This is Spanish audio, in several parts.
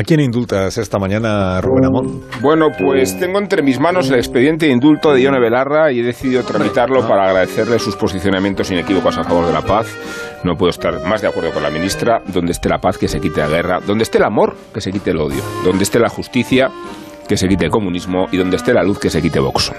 ¿A quién indultas esta mañana, Rubén Amón? Bueno, pues tengo entre mis manos el expediente de indulto de Ione Belarra y he decidido tramitarlo para agradecerle sus posicionamientos inequívocos a favor de la paz. No puedo estar más de acuerdo con la ministra. Donde esté la paz, que se quite la guerra. Donde esté el amor, que se quite el odio. Donde esté la justicia, que se quite el comunismo y donde esté la luz que se quite Vox.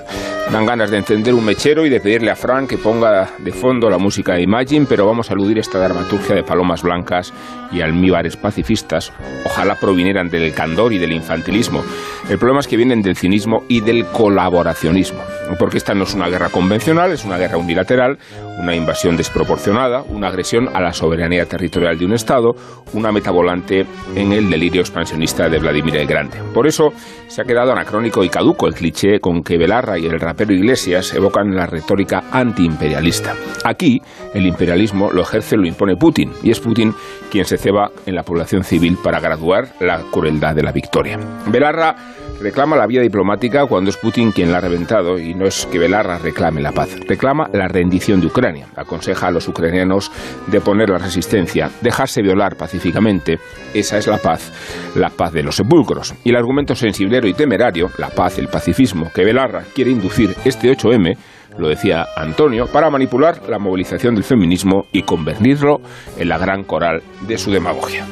Dan ganas de encender un mechero y de pedirle a Frank que ponga de fondo la música de Imagine, pero vamos a aludir esta dramaturgia de palomas blancas y almíbares pacifistas. Ojalá provinieran del candor y del infantilismo. El problema es que vienen del cinismo y del colaboracionismo. Porque esta no es una guerra convencional, es una guerra unilateral, una invasión desproporcionada, una agresión a la soberanía territorial de un Estado, una metavolante en el delirio expansionista de Vladimir el Grande. Por eso se ha quedado anacrónico y caduco el cliché con que Belarra y el rapero Iglesias evocan la retórica antiimperialista. Aquí, el imperialismo lo ejerce, lo impone Putin, y es Putin quien se ceba en la población civil para graduar la crueldad de la victoria. Belarra reclama la vía diplomática cuando es Putin quien la ha reventado y no es que Belarra reclame la paz, reclama la rendición de Ucrania. Aconseja a los ucranianos de poner la resistencia, dejarse violar pacíficamente. Esa es la paz, la paz de los sepulcros. Y el argumento sensiblero y temerario, la paz, el pacifismo, que Belarra quiere inducir este 8M, lo decía Antonio, para manipular la movilización del feminismo y convertirlo en la gran coral de su demagogia.